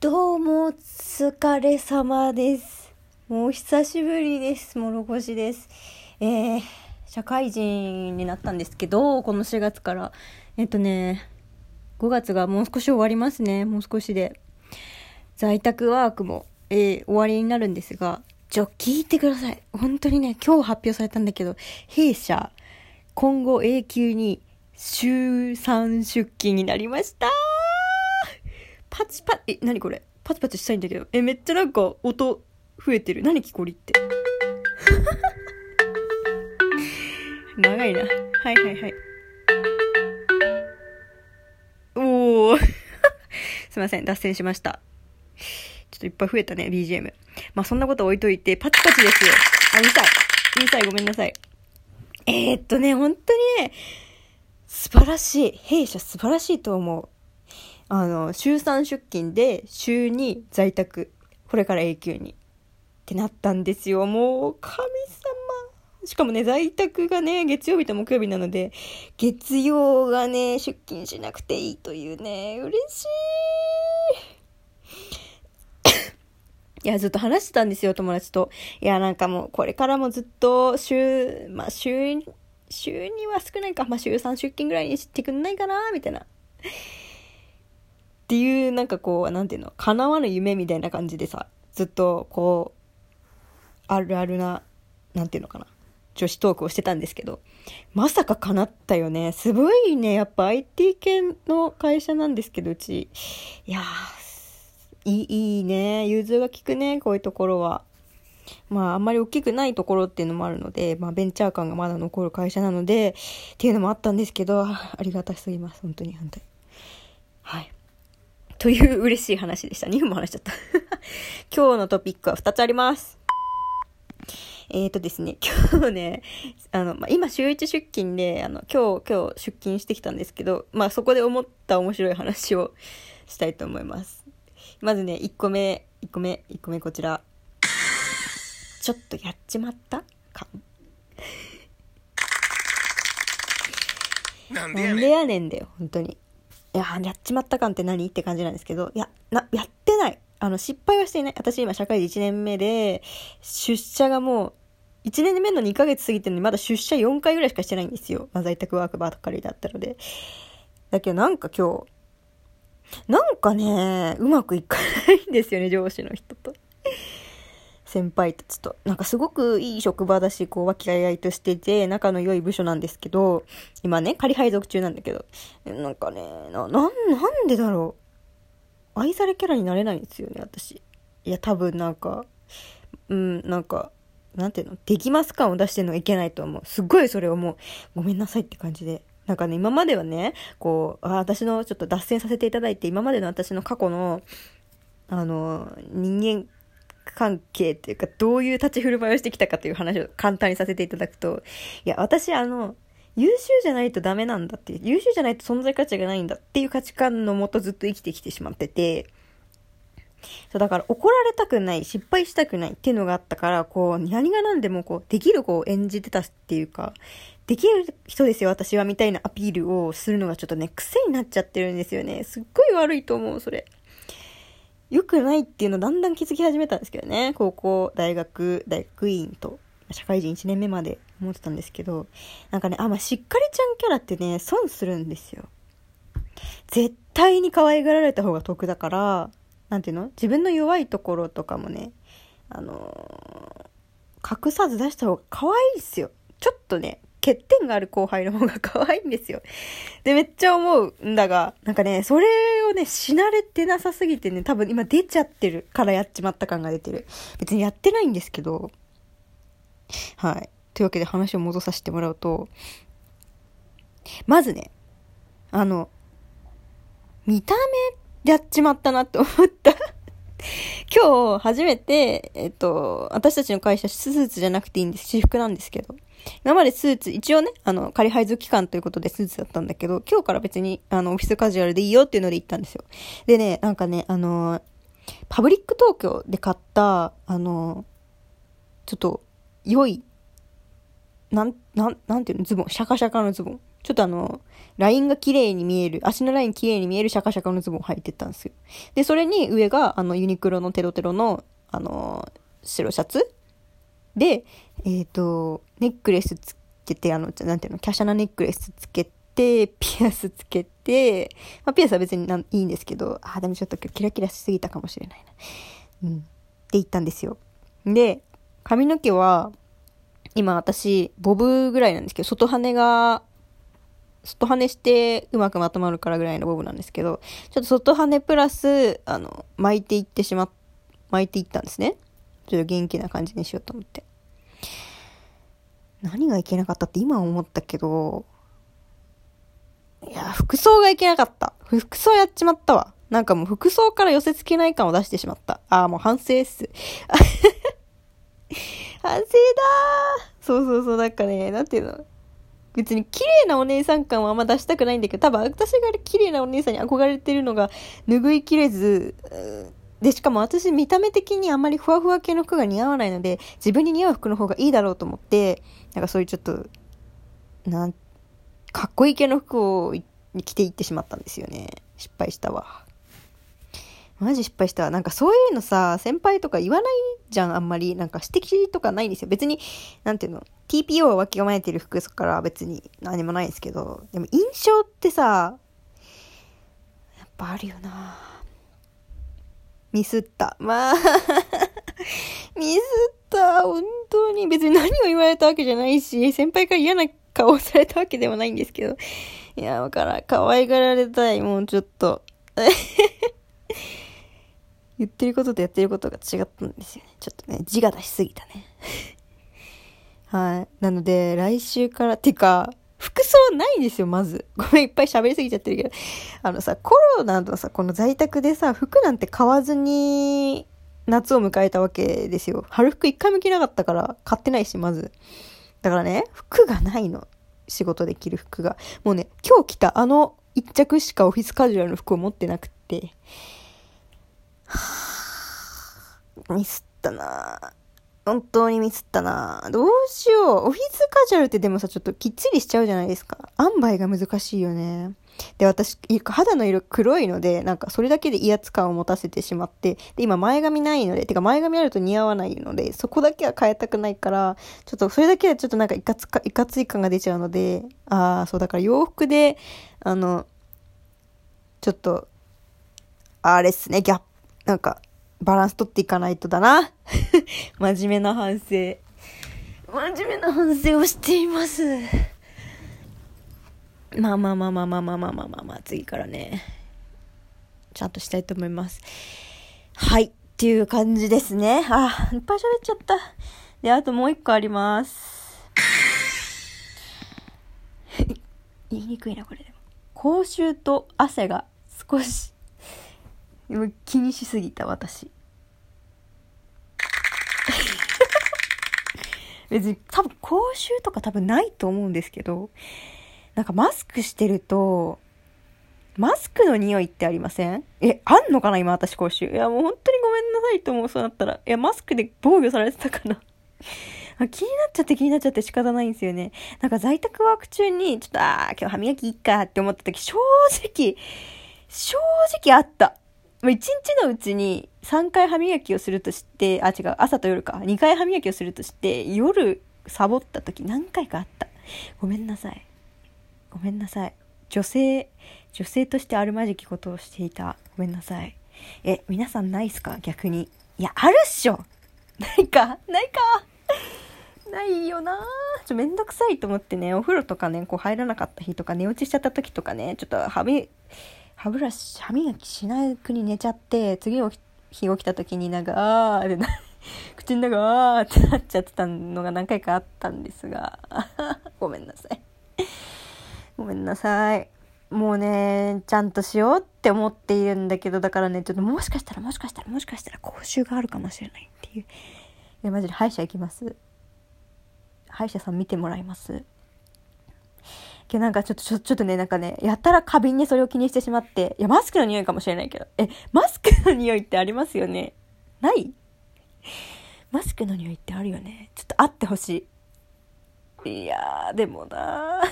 どうも、お疲れ様です。もう久しぶりです。もろこしです。えー、社会人になったんですけど、この4月から。えっとね、5月がもう少し終わりますね。もう少しで。在宅ワークも、えー終わりになるんですが、ちょ、聞いてください。本当にね、今日発表されたんだけど、弊社、今後永久に週3出勤になりましたパチパチ、え、何これ？パチパチしたいんだけど。え、めっちゃなんか音増えてる。何木こりって？長いな。はいはいはい。おー。すいません、脱線しました。ちょっといっぱい増えたね、BGM。まあそんなこと置いといて、パチパチですよ。あ、うるさい。うるさい、ごめんなさい。えー、っとね、本当にね、素晴らしい。弊社素晴らしいと思う。あの、週3出勤で、週2在宅。これから永久に。ってなったんですよ。もう、神様。しかもね、在宅がね、月曜日と木曜日なので、月曜がね、出勤しなくていいというね、嬉しい。いや、ずっと話してたんですよ、友達と。いや、なんかもう、これからもずっと、週、まあ、週、週には少ないか、まあ、週3出勤ぐらいにしてくんないかな、みたいな。っていう、なんかこう、なんていうの、叶わぬ夢みたいな感じでさ、ずっと、こう、あるあるな、なんていうのかな、女子トークをしてたんですけど、まさか叶ったよね。すごいね、やっぱ IT 系の会社なんですけど、うち。いやー、いい、いいね。融通が利くね、こういうところは。まあ、あんまり大きくないところっていうのもあるので、まあ、ベンチャー感がまだ残る会社なので、っていうのもあったんですけど、ありがたすぎます。本当に、本当に。はい。という嬉しい話でした。2分も話しちゃった。今日のトピックは2つあります。えーとですね、今日ね、あの、まあ、今週1出勤で、あの、今日、今日出勤してきたんですけど、まあ、そこで思った面白い話をしたいと思います。まずね、1個目、1個目、1個目こちら。ちょっとやっちまった？か。なんで。やねんだよ、本当に。いや、やっちまった感って何？って感じなんですけど、いや、な、やってない。あの、失敗はしていない。私今社会人1年目で、出社がもう、1年目の2ヶ月過ぎてるのにまだ出社4回ぐらいしかしてないんですよ。まあ、在宅ワークばっかりだったので。だけどなんか今日、なんかね、うまくいかないんですよね、上司の人と。先輩たちと。なんかすごくいい職場だし、こう、和気あいあいとしてて、仲の良い部署なんですけど、今ね、仮配属中なんだけど、なんかね、な、なん、なんでだろう。愛されキャラになれないんですよね、私。いや、多分なんか、うん、なんか、なんていうの、できます感を出してるのがいけないと思う。すっごいそれをもう、ごめんなさいって感じで。なんかね、今まではね、こう、あ私のちょっと脱線させていただいて、今までの私の過去の、あの、人間関係っていうか、どういう立ち振る舞いをしてきたかという話を簡単にさせていただくと、いや、私あの、優秀じゃないとダメなんだって、優秀じゃないと存在価値がないんだっていう価値観のもとずっと生きてきてしまってて、そう、だから怒られたくない、失敗したくないっていうのがあったから、こう、何が何でもこう、できる子を演じてたっていうか、できる人ですよ、私は、みたいなアピールをするのがちょっとね、癖になっちゃってるんですよね。すっごい悪いと思う、それ。良くないっていうのだんだん気づき始めたんですけどね。高校、大学、大学院と、社会人1年目まで思ってたんですけど、なんかね、あ、まあ、しっかりちゃんキャラってね、損するんですよ。絶対に可愛がられた方が得だから、なんていうの？自分の弱いところとかもね、あのー隠さず出した方が可愛いっすよ。ちょっとね、欠点がある後輩の方が可愛いんですよ。で、めっちゃ思うんだが、なんかね、それをね、しなれてなさすぎてね、多分今出ちゃってるからやっちまった感が出てる。別にやってないんですけど、はい。というわけで話を戻させてもらうと、まずね、あの、見た目やっちまったなって思った。今日初めて、えっと、私たちの会社スーツじゃなくていいんです。私服なんですけど。今までスーツ、一応ね、あの、仮配属期間ということでスーツだったんだけど、今日から別に、あの、オフィスカジュアルでいいよっていうので行ったんですよ。でね、なんかね、あの、パブリック東京で買った、あの、ちょっと、良い、なん、なん、なんていうの、ズボン、シャカシャカのズボン。ちょっとあの、ラインが綺麗に見える、足のライン綺麗に見えるシャカシャカのズボンを履いてったんですよ。で、それに上が、あの、ユニクロのテロテロの、あの、白シャツで、えっ、ー、と、ネックレスつけて、あの、なんていうの、華奢なネックレスつけて、ピアスつけて、まあ、ピアスは別になんいいんですけど、あ、でもちょっとキラキラしすぎたかもしれないな。うん。って言ったんですよ。で、髪の毛は、今私、ボブぐらいなんですけど、外羽が、外羽してうまくまとまるからぐらいのボブなんですけど、ちょっと外羽プラス、あの、巻いていってしま、巻いていったんですね。ちょっと元気な感じにしようと思って。何がいけなかったって今思ったけど、いや、服装がいけなかった。服装やっちまったわ。なんかもう服装から寄せ付けない感を出してしまった。ああ、もう反省っす。反省だーそうそうそう、なんかね、なんていうの別に綺麗なお姉さん感はあんま出したくないんだけど、多分私が綺麗なお姉さんに憧れてるのが拭いきれず、で、しかも私見た目的にあんまりふわふわ系の服が似合わないので、自分に似合う服の方がいいだろうと思って、なんかそういうちょっと、なん、かっこいい系の服を着ていってしまったんですよね。失敗したわ。マジ失敗したわ。なんかそういうのさ、先輩とか言わないじゃん、あんまり。なんか指摘とかないんですよ。別に、なんていうの、TPO をわき構えてる服から別に何もないですけど、でも印象ってさ、やっぱあるよなミスった。まあ ミスった。本当に。別に何を言われたわけじゃないし、先輩から嫌な顔をされたわけでもないんですけど。いや、わからん。可愛がられたい。もうちょっと。言ってることとやってることが違ったんですよね。ちょっとね、字が出しすぎたね。はい。なので、来週から、てか、服装ないですよ、まず。ごめん、いっぱい喋りすぎちゃってるけど。あのさ、コロナのさ、この在宅でさ、服なんて買わずに、夏を迎えたわけですよ。春服一回も着なかったから、買ってないし、まず。だからね、服がないの。仕事できる服が。もうね、今日着たあの一着しかオフィスカジュアルの服を持ってなくって。ミスったなぁ本当にミスったなどうしよう。オフィスカジュアルってでもさ、ちょっときっちりしちゃうじゃないですか。塩梅が難しいよね。で、私、肌の色黒いので、なんかそれだけで威圧感を持たせてしまって、で、今前髪ないので、てか前髪あると似合わないので、そこだけは変えたくないから、ちょっとそれだけはちょっとなんかいかつか、いかつい感が出ちゃうので、ああ、そうだから洋服で、あの、ちょっと、あれっすね、ギャップなんか、バランス取っていかないとだな。真面目な反省。真面目な反省をしています。まあまあまあまあまあまあまあまあまあ、次からね、ちゃんとしたいと思います。はい。っていう感じですね。あ、いっぱい喋っちゃった。で、あともう一個あります。言いにくいな、これでも。口臭と汗が少し気にしすぎた私 別に多分口臭とか多分ないと思うんですけどなんかマスクしてるとマスクの匂いってありません？え、あんのかな今私口臭？いやもう本当にごめんなさいと思う、そうなったら。いや、マスクで防御されてたかな 気になっちゃって気になっちゃって仕方ないんですよね。なんか在宅ワーク中に、ちょっと、ああ、今日歯磨きいっかって思った時、正直、正直あった。1日のうちに3回歯磨きをするとして、あ、違う、朝と夜か。2回歯磨きをするとして、夜サボった時何回かあった。ごめんなさい。ごめんなさい。女性、女性としてあるまじきことをしていた。ごめんなさい。え、皆さんないっすか？逆に。いや、あるっしょないか？ないか？ないよなちょ、めんどくさいと思ってね、お風呂とかね、こう入らなかった日とか寝落ちしちゃった時とかね、ちょっと歯磨歯ブラシ、歯磨きしないくに寝ちゃって、次の日起きた時になんか、あーってな、口の中、あーってなっちゃってたのが何回かあったんですが、ごめんなさい。ごめんなさい。もうね、ちゃんとしようって思っているんだけど、だからね、ちょっともしかしたらもしかしたらもしかしたら口臭があるかもしれないっていう。いや、マジで歯医者行きます？歯医者さん見てもらいます？けどなんかちょっと、ちょ、ちょっとね、なんかね、やったら過敏にそれを気にしてしまって、いや、マスクの匂いかもしれないけど、え、マスクの匂いってありますよね？ない？マスクの匂いってあるよね？ちょっとあってほしい。いやー、でもな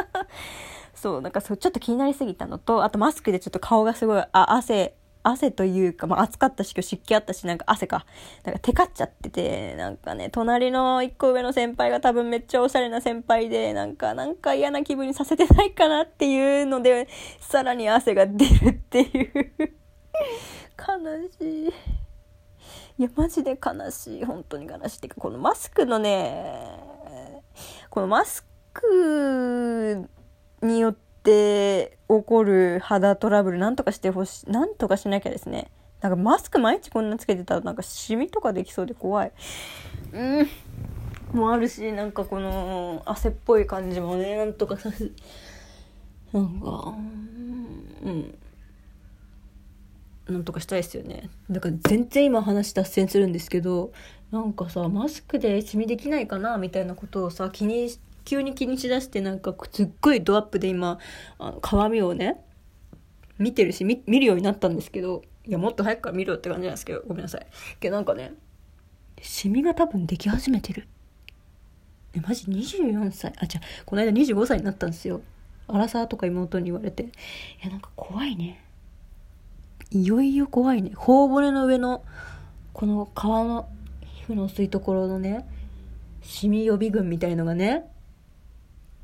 そう、なんかそう、ちょっと気になりすぎたのと、あとマスクでちょっと顔がすごい、あ、汗、汗というか、まあ暑かったし、湿気あったし、なんか汗か。なんかテカっちゃってて、なんかね、隣の一個上の先輩が多分めっちゃおしゃれな先輩で、なんか、なんか嫌な気分にさせてないかなっていうので、さらに汗が出るっていう。悲しい。いや、マジで悲しい。本当に悲しいっ。ていうか、このマスクのね、このマスクによって、って起こる肌トラブルなんとかしてほしいなんとかしなきゃですね。なんかマスク毎日こんなつけてたらなんかシミとかできそうで怖い。うん。もあるしなんかこの汗っぽい感じもねなんとかさせなんかうん。なんとかしたいですよね。だから全然今話脱線するんですけどなんかさマスクでシミできないかなみたいなことをさ気にして急に気にしだしてなんかすっごいドアップで今あの鏡をね見てるし見るようになったんですけどいやもっと早くから見ろって感じなんですけどごめんなさい。けどなんかねシミが多分でき始めてる。えマジ？24歳？あじゃこの間25歳になったんですよ。アラサーとか妹に言われて。いやなんか怖いね。いよいよ怖いね。頬骨の上のこの皮の皮膚の薄いところのねシミ予備軍みたいのがね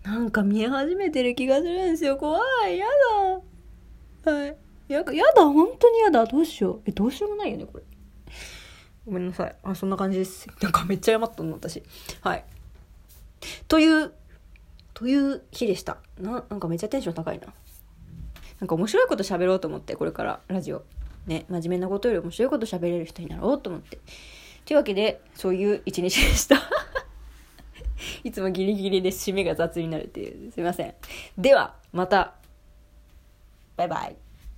なんか見え始めてる気がするんですよ。怖い。やだ。はい。や、やだ。本当にやだ。どうしよう。え、どうしようもないよね、これ。ごめんなさい。あ、そんな感じです。なんかめっちゃ謝ったの、私。はい。という、という日でした。な、なんかめっちゃテンション高いな。なんか面白いこと喋ろうと思って、これからラジオ。ね、真面目なことより面白いこと喋れる人になろうと思って。というわけで、そういう一日でした。いつもギリギリで締めが雑になるっていう。すいません。では、また。バイバイ。